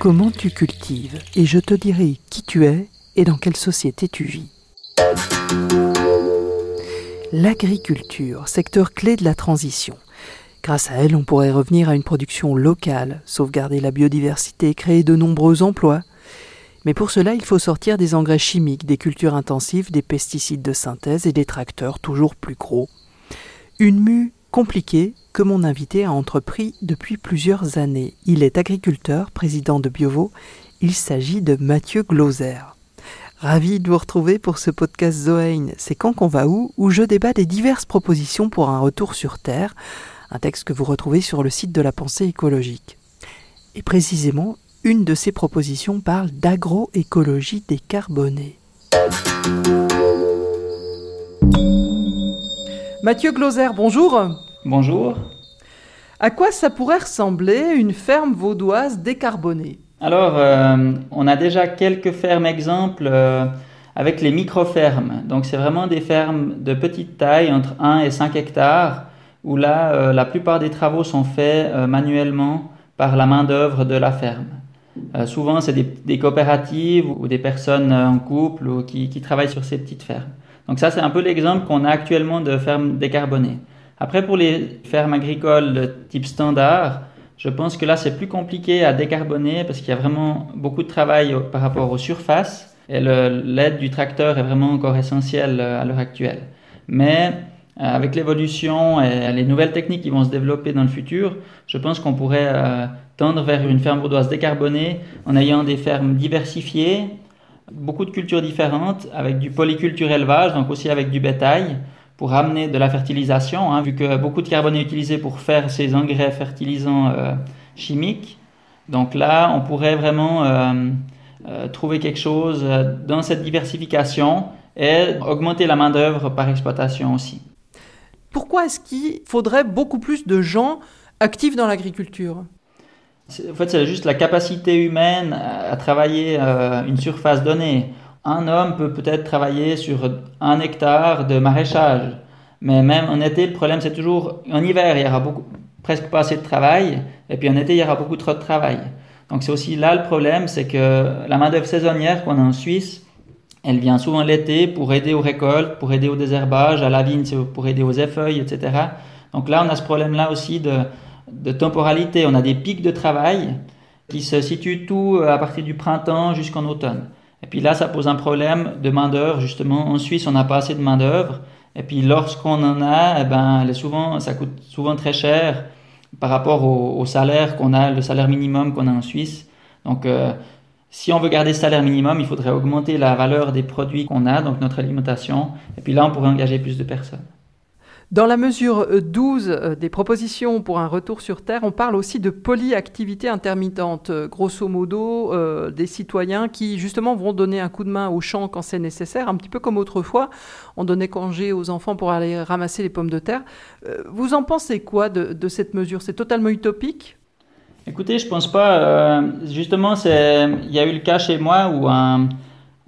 comment tu cultives et je te dirai qui tu es et dans quelle société tu vis. L'agriculture, secteur clé de la transition. Grâce à elle, on pourrait revenir à une production locale, sauvegarder la biodiversité, créer de nombreux emplois. Mais pour cela, il faut sortir des engrais chimiques, des cultures intensives, des pesticides de synthèse et des tracteurs toujours plus gros. Une mue compliquée que mon invité a entrepris depuis plusieurs années. Il est agriculteur, président de Biovo. Il s'agit de Mathieu Glauser. Ravi de vous retrouver pour ce podcast Zoein, c'est quand qu'on va où où je débat des diverses propositions pour un retour sur Terre, un texte que vous retrouvez sur le site de la pensée écologique. Et précisément, une de ces propositions parle d'agroécologie décarbonée. Mathieu Glauser, bonjour. Bonjour. À quoi ça pourrait ressembler une ferme vaudoise décarbonée? Alors, euh, on a déjà quelques fermes exemples euh, avec les micro-fermes. Donc, c'est vraiment des fermes de petite taille, entre 1 et 5 hectares, où là, euh, la plupart des travaux sont faits manuellement par la main-d'œuvre de la ferme. souvent, c'est des, coopératives ou des personnes en couple ou qui, qui travaillent sur ces petites fermes. Donc ça, c'est un peu l'exemple qu'on a actuellement de fermes décarbonées. Après, pour les fermes agricoles de type standard, je pense que là, c'est plus compliqué à décarboner parce qu'il y a vraiment beaucoup de travail par rapport aux surfaces et l'aide du tracteur est vraiment encore essentielle euh, à l'heure actuelle. Mais euh, avec l'évolution et les nouvelles techniques qui vont se développer dans le futur, je pense qu'on pourrait euh, tendre vers une ferme bourdoise décarbonée en ayant des fermes diversifiées beaucoup de cultures différentes, avec du polyculture élevage, donc aussi avec du bétail, pour amener de la fertilisation, hein, vu que beaucoup de carbone est utilisé pour faire ces engrais fertilisants euh, chimiques. Donc là, on pourrait vraiment euh, euh, trouver quelque chose dans cette diversification et augmenter la main-d'œuvre par exploitation aussi. Pourquoi est-ce qu'il faudrait beaucoup plus de gens actifs dans l'agriculture? En fait, c'est juste la capacité humaine à, travailler une surface donnée. Un homme peut peut-être travailler sur un hectare de maraîchage, mais même en été, le problème c'est toujours en hiver, il y aura beaucoup, presque pas assez de travail, et puis en été, il y aura beaucoup trop de travail. Donc c'est aussi là le problème, c'est que la main-d'œuvre saisonnière qu'on a en Suisse, elle vient souvent l'été pour aider aux récoltes, pour aider au désherbage, à la vigne pour aider aux effeuilles, etc. Donc là, on a ce problème-là aussi de, temporalité. On a des pics de travail qui se situent tout euh, à partir du printemps jusqu'en automne. Et puis là, ça pose un problème de main-d'œuvre, justement. En Suisse, on n'a pas assez de main-d'œuvre. Et puis lorsqu'on en a, eh ben, elle est souvent, ça coûte souvent très cher par rapport au, salaire qu'on a, le salaire minimum qu'on a en Suisse. Donc, euh, si on veut garder ce salaire minimum, il faudrait augmenter la valeur des produits qu'on a, donc notre alimentation. Et puis là, on pourrait engager plus de personnes. Dans la mesure 12 euh, euh, des propositions pour un retour sur Terre, on parle aussi de polyactivité intermittente, euh, grosso modo des citoyens qui justement vont donner un coup de main au champ quand c'est nécessaire, un petit peu comme autrefois, on donnait congé aux enfants pour aller ramasser les pommes de terre. vous en pensez quoi de, cette mesure? C'est totalement utopique? Écoutez, je pense pas. justement, il y a eu le cas chez moi où un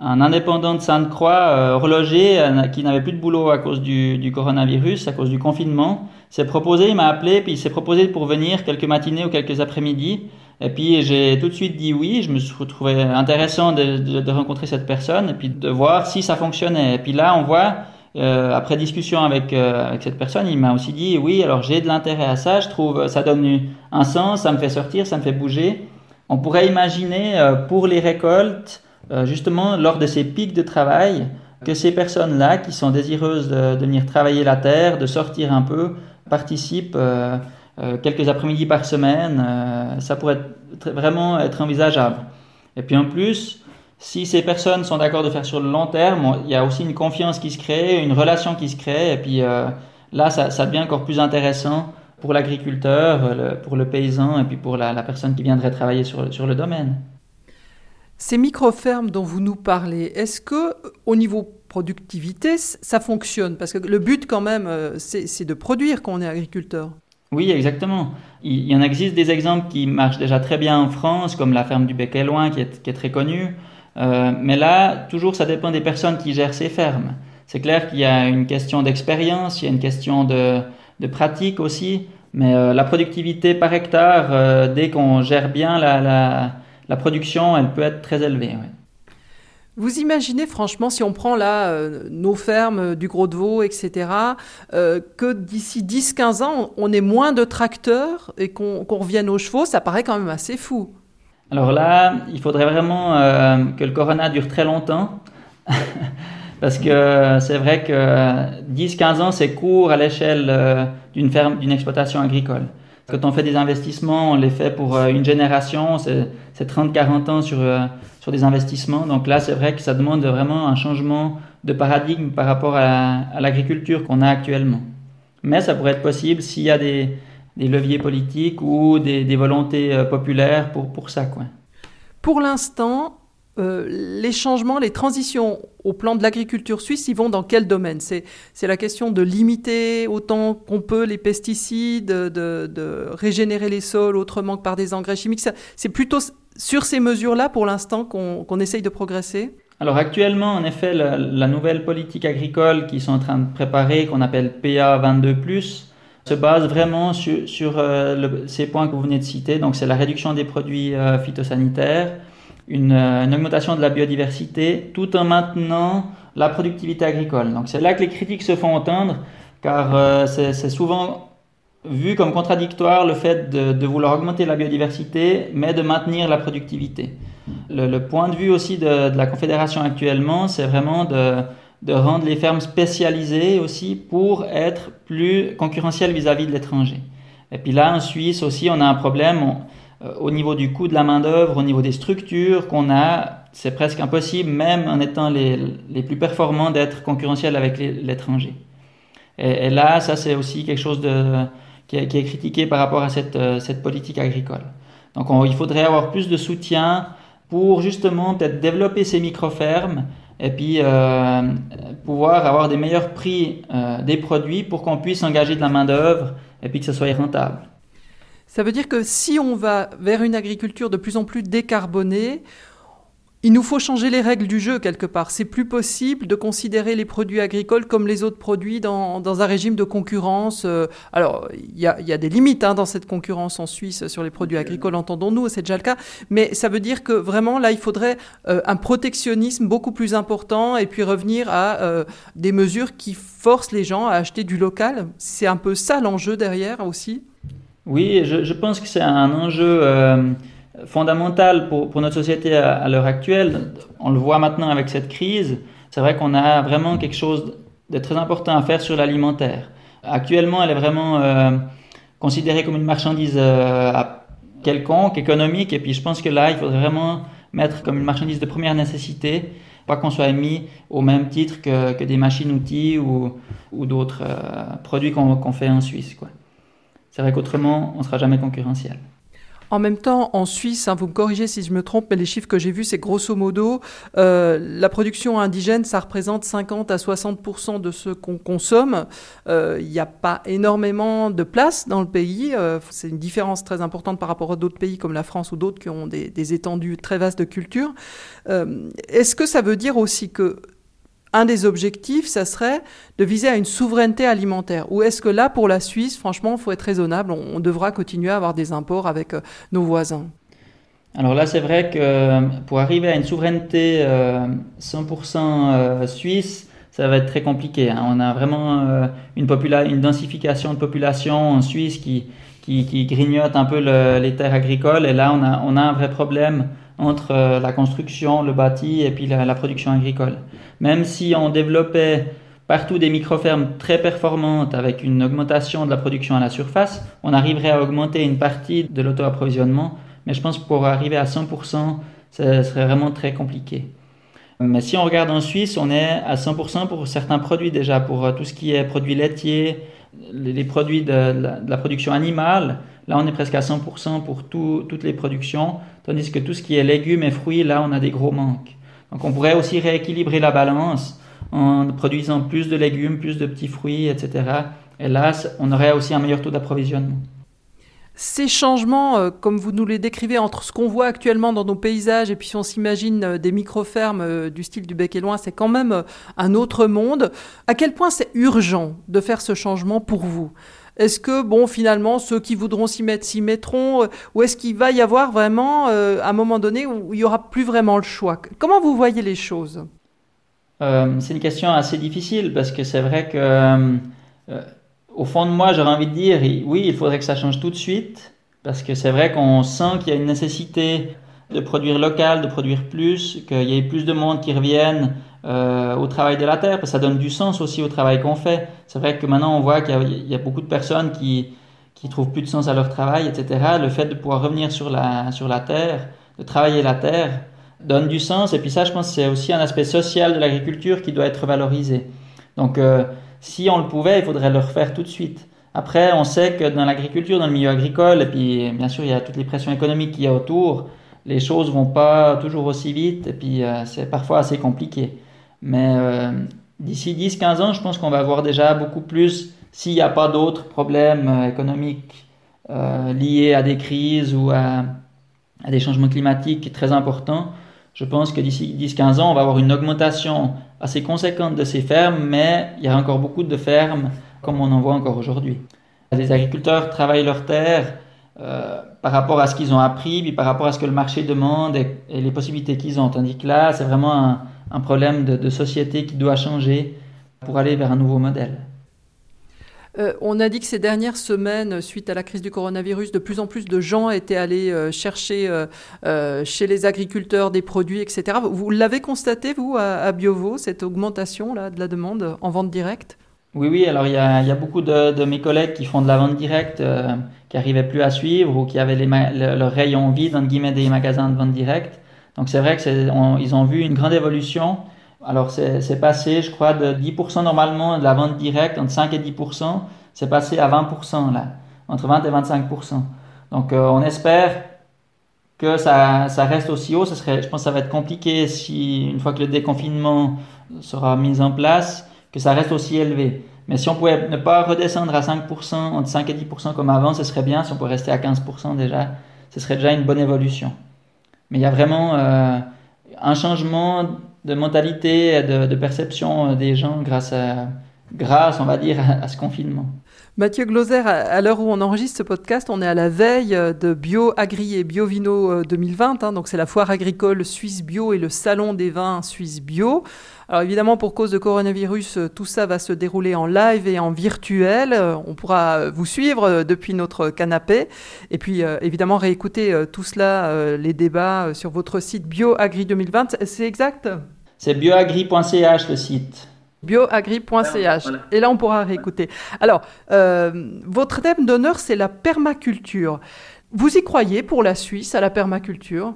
un indépendant de Sainte-Croix, euh, horloger, euh, qui n'avait plus de boulot à cause du, coronavirus, à cause du confinement, s'est proposé, il m'a appelé, puis il s'est proposé pour venir quelques matinées ou quelques après-midi. Et puis j'ai tout de suite dit oui, je me trouvé intéressant de, rencontrer cette personne et puis de voir si ça fonctionnait. Et puis là, on voit, euh, après discussion avec cette personne, il m'a aussi dit oui, alors j'ai de l'intérêt à ça, je trouve ça donne un sens, ça me fait sortir, ça me fait bouger. On pourrait imaginer pour les récoltes, euh, justement lors de ces pics de travail que ces personnes-là qui sont désireuses de, venir travailler la terre, de sortir un peu, participent euh, euh, quelques après-midi par semaine. ça pourrait vraiment être envisageable. Et puis en plus, si ces personnes sont d'accord de faire sur le long terme, il y a aussi une confiance qui se crée, une relation qui se crée, et puis là, ça, devient encore plus intéressant pour l'agriculteur, pour le paysan, et puis pour la, personne qui viendrait travailler sur le domaine. Ces micro-fermes dont vous nous parlez, est-ce que au niveau productivité, ça fonctionne? Parce que le but quand même, euh, c'est de produire quand on est agriculteur. Oui, exactement. Il y en existe des exemples qui marchent déjà très bien en France, comme la ferme du Bec et Loin, qui est, très connue. Euh, mais là, toujours, ça dépend des personnes qui gèrent ces fermes. C'est clair qu'il y a une question d'expérience, il y a une question de, pratique aussi. Mais euh, la productivité par hectare, dès qu'on gère bien la production, elle peut être très élevée. Vous imaginez franchement, si on prend là euh, nos fermes du Gros de Vaud, etc., euh, que d'ici 10-15 ans, on ait moins de tracteurs et qu'on revienne aux chevaux, ça paraît quand même assez fou. Alors là, il faudrait vraiment euh, que le corona dure très longtemps. Parce que c'est vrai que 10-15 ans, c'est court à l'échelle d'une ferme, d'une exploitation agricole. Quand on fait des investissements, on les fait pour une génération, c'est 30-40 ans sur sur des investissements. Donc là, c'est vrai que ça demande vraiment un changement de paradigme par rapport à, l'agriculture qu'on a actuellement. Mais ça pourrait être possible s'il y a des, leviers politiques ou des, volontés euh, populaires pour, pour ça. Quoi. Pour l'instant, euh, les changements, les transitions au plan de l'agriculture suisse, ils vont dans quel domaine? C'est, la question de limiter autant qu'on peut les pesticides, de, régénérer les sols autrement que par des engrais chimiques. c'est plutôt sur ces mesures-là, pour l'instant, qu'on essaye de progresser? Alors actuellement, en effet, la, nouvelle politique agricole qu'ils sont en train de préparer, qu'on appelle PA 22+, se base vraiment sur, euh, ces points que vous venez de citer. Donc c'est la réduction des produits euh, phytosanitaires, une, euh, une, augmentation de la biodiversité, tout en maintenant la productivité agricole. Donc c'est là que les critiques se font entendre, car c'est souvent vu comme contradictoire le fait de, vouloir augmenter la biodiversité, mais de maintenir la productivité. Le, point de vue aussi de, la Confédération actuellement, c'est vraiment de, rendre les fermes spécialisées aussi pour être plus concurrentielles vis-à-vis de l'étranger. Et puis là, en Suisse aussi, on a un problème euh, au niveau du coût de la main-d'œuvre, au niveau des structures qu'on a. C'est presque impossible, même en étant les, plus performants, d'être concurrentiel avec l'étranger. et, là, ça, c'est aussi quelque chose de qui est, critiqué par rapport à cette, euh, cette politique agricole. Donc il faudrait avoir plus de soutien pour justement peut-être développer ces micro-fermes et puis euh, pouvoir avoir des meilleurs prix euh, des produits pour qu'on puisse engager de la main-d'œuvre et puis que ce soit rentable. Ça veut dire que si on va vers une agriculture de plus en plus décarbonée, il nous faut changer les règles du jeu quelque part. C'est plus possible de considérer les produits agricoles comme les autres produits dans, un régime de concurrence. Euh, alors, il y a, des limites hein, dans cette concurrence en Suisse sur les produits agricoles, entendons-nous, c'est déjà le cas. Mais ça veut dire que vraiment, là, il faudrait euh, un protectionnisme beaucoup plus important et puis revenir à euh, des mesures qui forcent les gens à acheter du local. C'est un peu ça l'enjeu derrière aussi. Oui, je, pense que c'est un enjeu fondamentale pour, pour, notre société à, l'heure actuelle. On le voit maintenant avec cette crise. C'est vrai qu'on a vraiment quelque chose de très important à faire sur l'alimentaire. Actuellement, elle est vraiment euh, considérée comme une marchandise euh, quelconque, économique, et puis je pense que là, il faudrait vraiment mettre comme une marchandise de première nécessité, pas qu'on soit mis au même titre que, des machines-outils ou, d'autres euh, produits qu'on fait en Suisse. C'est vrai qu'autrement, on ne sera jamais concurrentiel. En même temps, en Suisse, hein, vous me corrigez si je me trompe, mais les chiffres que j'ai vus, c'est grosso modo, euh, la production indigène, ça représente 50 à 60% de ce qu'on consomme. Euh, il n'y a pas énormément de place dans le pays. Euh, c'est une différence très importante par rapport à d'autres pays comme la France ou d'autres qui ont des, des, étendues très vastes de culture. Est-ce que ça veut dire aussi que un des objectifs, ça serait de viser à une souveraineté alimentaire. Ou est-ce que là, pour la Suisse, franchement, il faut être raisonnable, on, devra continuer à avoir des imports avec euh, nos voisins? Alors là, c'est vrai que euh, pour arriver à une souveraineté 100% euh, suisse, ça va être très compliqué. Hein. On a vraiment une, densification de population en Suisse qui, grignote un peu les terres agricoles. Et là, on a un vrai problème entre la construction, le bâti et puis la production agricole. Même si on développait partout des micro-fermes très performantes avec une augmentation de la production à la surface, on arriverait à augmenter une partie de l'auto-approvisionnement. Mais je pense que pour arriver à 100%, ce serait vraiment très compliqué. Mais si on regarde en Suisse, on est à 100% pour certains produits déjà, pour euh, tout ce qui est produits laitiers, les produits de la, production animale. Là, on est presque à 100% pour toutes les productions, tandis que tout ce qui est légumes et fruits, là, on a des gros manques. Donc on pourrait aussi rééquilibrer la balance en produisant plus de légumes, plus de petits fruits, etc. Et là, on aurait aussi un meilleur taux d'approvisionnement. Ces changements, euh, comme vous nous les décrivez, entre ce qu'on voit actuellement dans nos paysages et puis si on s'imagine euh, des micro-fermes euh, du style du bec et loin, c'est quand même un autre monde. À quel point c'est urgent de faire ce changement pour vous? Est-ce que, bon, finalement, ceux qui voudront s'y mettre s'y mettront Ou est-ce qu'il va y avoir vraiment un moment donné où il n'y aura plus vraiment le choix? Comment vous voyez les choses? C'est une question assez difficile parce que c'est vrai que, au fond de moi, j'aurais envie de dire, oui, il faudrait que ça change tout de suite parce que c'est vrai qu'on sent qu'il y a une nécessité de produire local, de produire plus, qu'il y ait plus de monde qui revienne euh, au travail de la terre, parce que ça donne du sens aussi au travail qu'on fait. C'est vrai que maintenant on voit qu'il y, a beaucoup de personnes qui qui trouvent plus de sens à leur travail, etc. Le fait de pouvoir revenir sur la sur la terre, de travailler la terre, donne du sens. Et puis ça, je pense, c'est aussi un aspect social de l'agriculture qui doit être valorisé. Donc, euh, si on le pouvait, il faudrait le refaire tout de suite. Après, on sait que dans l'agriculture, dans le milieu agricole, et puis bien sûr, il y a toutes les pressions économiques qu'il y a autour, les choses vont pas toujours aussi vite et puis euh, c'est parfois assez compliqué. Mais euh, d'ici 10-15 ans, je pense qu'on va voir déjà beaucoup plus s'il n'y a pas d'autres problèmes euh, économiques liés à des crises ou à, des changements climatiques très importants. Je pense que d'ici 10-15 ans, on va avoir une augmentation assez conséquente de ces fermes, mais il y a encore beaucoup de fermes comme on en voit encore aujourd'hui. Les agriculteurs travaillent leurs terres euh, par rapport à ce qu'ils ont appris, puis par rapport à ce que le marché demande et, les possibilités qu'ils ont. Tandis que là, c'est vraiment un, problème de, société qui doit changer pour aller vers un nouveau modèle. Euh, on a dit que ces dernières semaines, suite à la crise du coronavirus, de plus en plus de gens étaient allés euh, chercher chez les agriculteurs des produits, etc. Vous l'avez constaté, vous, à, à Biovo, cette augmentation là, de la demande en vente directe? Oui, oui, alors il y a, il y a beaucoup de, de, mes collègues qui font de la vente directe, euh, qui n'arrivaient plus à suivre ou qui avaient les le, leur rayon vide, entre guillemets, des magasins de vente directe. Donc c'est vrai qu'ils ont vu une grande évolution. Alors c'est passé, je crois, de 10% normalement de la vente directe, entre 5 et 10%, c'est passé à 20% là, entre 20 et 25%. Donc euh, on espère que ça, ça reste aussi haut. Ça serait, je pense que ça va être compliqué si, une fois que le déconfinement sera mis en place, que ça reste aussi élevé. Mais si on pouvait ne pas redescendre à 5%, entre 5 et 10% comme avant, ce serait bien. Si on pouvait rester à 15% déjà, ce serait déjà une bonne évolution. Mais il y a vraiment euh, un changement de mentalité, de, de perception des gens grâce, à, grâce on va dire, à ce confinement. Mathieu Gloser, à l'heure où on enregistre ce podcast, on est à la veille de Bio Agri et Bio Vino 2020. Hein, donc c'est la foire agricole Suisse Bio et le salon des vins Suisse Bio. Alors évidemment, pour cause de coronavirus, tout ça va se dérouler en live et en virtuel. On pourra vous suivre depuis notre canapé. Et puis euh, évidemment, réécouter euh, tout cela, euh, les débats sur votre site Bio Agri 2020. C'est exact? C'est bioagri.ch le site bioagri.ch. Et là, on pourra réécouter. Alors, euh, votre thème d'honneur, c'est la permaculture. Vous y croyez pour la Suisse, à la permaculture?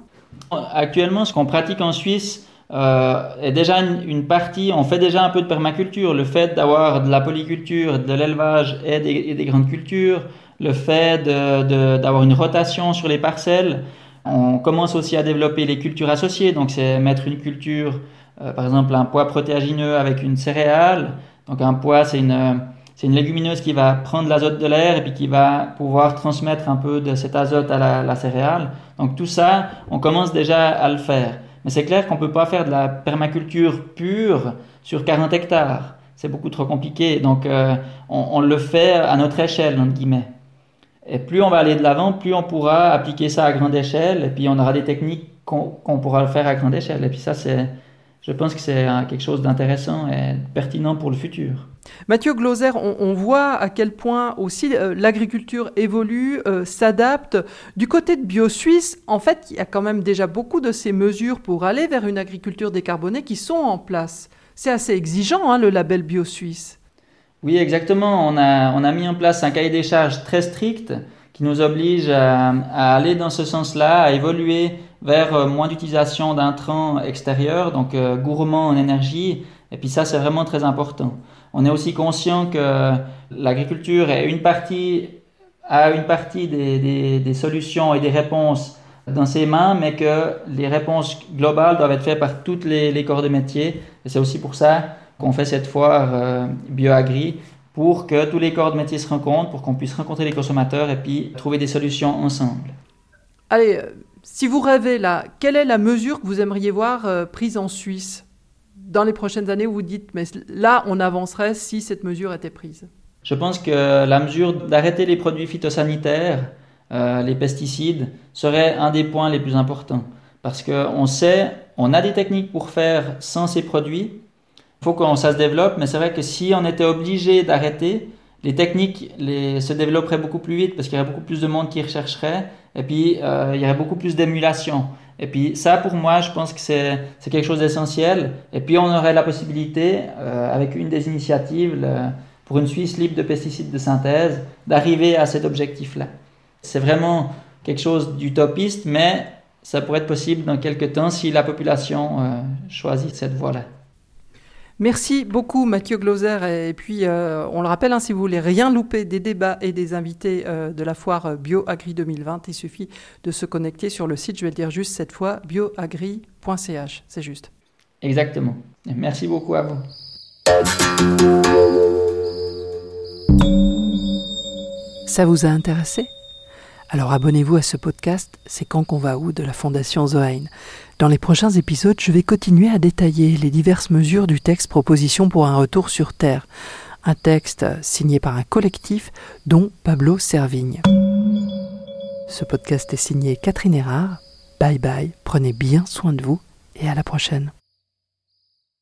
Actuellement, ce qu'on pratique en Suisse euh, est déjà une, partie, on fait déjà un peu de permaculture. Le fait d'avoir de la polyculture, de l'élevage et des, grandes cultures, le fait d'avoir une rotation sur les parcelles. On commence aussi à développer les cultures associées, donc c'est mettre une culture euh, par exemple, un pois protéagineux avec une céréale. Donc un pois, c'est une, c'est une légumineuse qui va prendre l'azote de l'air et puis qui va pouvoir transmettre un peu de cet azote à la, céréale. Donc tout ça, on commence déjà à le faire. Mais c'est clair qu'on ne peut pas faire de la permaculture pure sur 40 hectares. C'est beaucoup trop compliqué. Donc euh, on, le fait à notre échelle, entre guillemets. Et plus on va aller de l'avant, plus on pourra appliquer ça à grande échelle. Et puis on aura des techniques qu'on pourra le faire à grande échelle. Et puis ça, c'est je pense que c'est quelque chose d'intéressant et pertinent pour le futur. Mathieu Gloser, on, voit à quel point aussi euh, l'agriculture évolue, euh, s'adapte. Du côté de BioSuisse, en fait, il y a quand même déjà beaucoup de ces mesures pour aller vers une agriculture décarbonée qui sont en place. C'est assez exigeant, hein, le label BioSuisse. Oui, exactement. On a, on a mis en place un cahier des charges très strict qui nous oblige à, aller dans ce sens-là, à évoluer vers euh, moins d'utilisation d'intrants extérieurs, donc euh, gourmands en énergie. Et puis ça, c'est vraiment très important. On est aussi conscient que l'agriculture a une partie des, solutions et des réponses dans ses mains, mais que les réponses globales doivent être faites par toutes les, les corps de métier. Et c'est aussi pour ça qu'on fait cette foire euh, BioAgri, pour que tous les corps de métier se rencontrent, pour qu'on puisse rencontrer les consommateurs et puis trouver des solutions ensemble. Allez, si vous rêvez là, quelle est la mesure que vous aimeriez voir euh, prise en Suisse dans les prochaines années où vous dites, mais là, on avancerait si cette mesure était prise? Je pense que la mesure d'arrêter les produits phytosanitaires, euh, les pesticides, serait un des points les plus importants. Parce qu'on sait, on a des techniques pour faire sans ces produits. Faut que ça se développe, mais c'est vrai que si on était obligé d'arrêter, les techniques les, se développeraient beaucoup plus vite parce qu'il y aurait beaucoup plus de monde qui rechercherait et puis euh, il y aurait beaucoup plus d'émulation. Et puis ça, pour moi, je pense que c'est quelque chose d'essentiel. Et puis on aurait la possibilité, euh, avec une des initiatives pour une Suisse libre de pesticides de synthèse, d'arriver à cet objectif-là. C'est vraiment quelque chose d'utopiste, mais ça pourrait être possible dans quelques temps si la population euh, choisit cette voie-là. Merci beaucoup Mathieu Gloser. Et puis, euh, on le rappelle, hein, si vous voulez rien louper des débats et des invités euh, de la foire BioAgri 2020, il suffit de se connecter sur le site, je vais le dire juste cette fois, bioagri.ch. C'est juste. Exactement. Merci beaucoup à vous. Ça vous a intéressé? Alors abonnez-vous à ce podcast C'est quand qu'on va où de la Fondation Zohain. Dans les prochains épisodes, je vais continuer à détailler les diverses mesures du texte Proposition pour un retour sur Terre, un texte signé par un collectif dont Pablo Servigne. Ce podcast est signé Catherine Erard. Bye bye, prenez bien soin de vous et à la prochaine.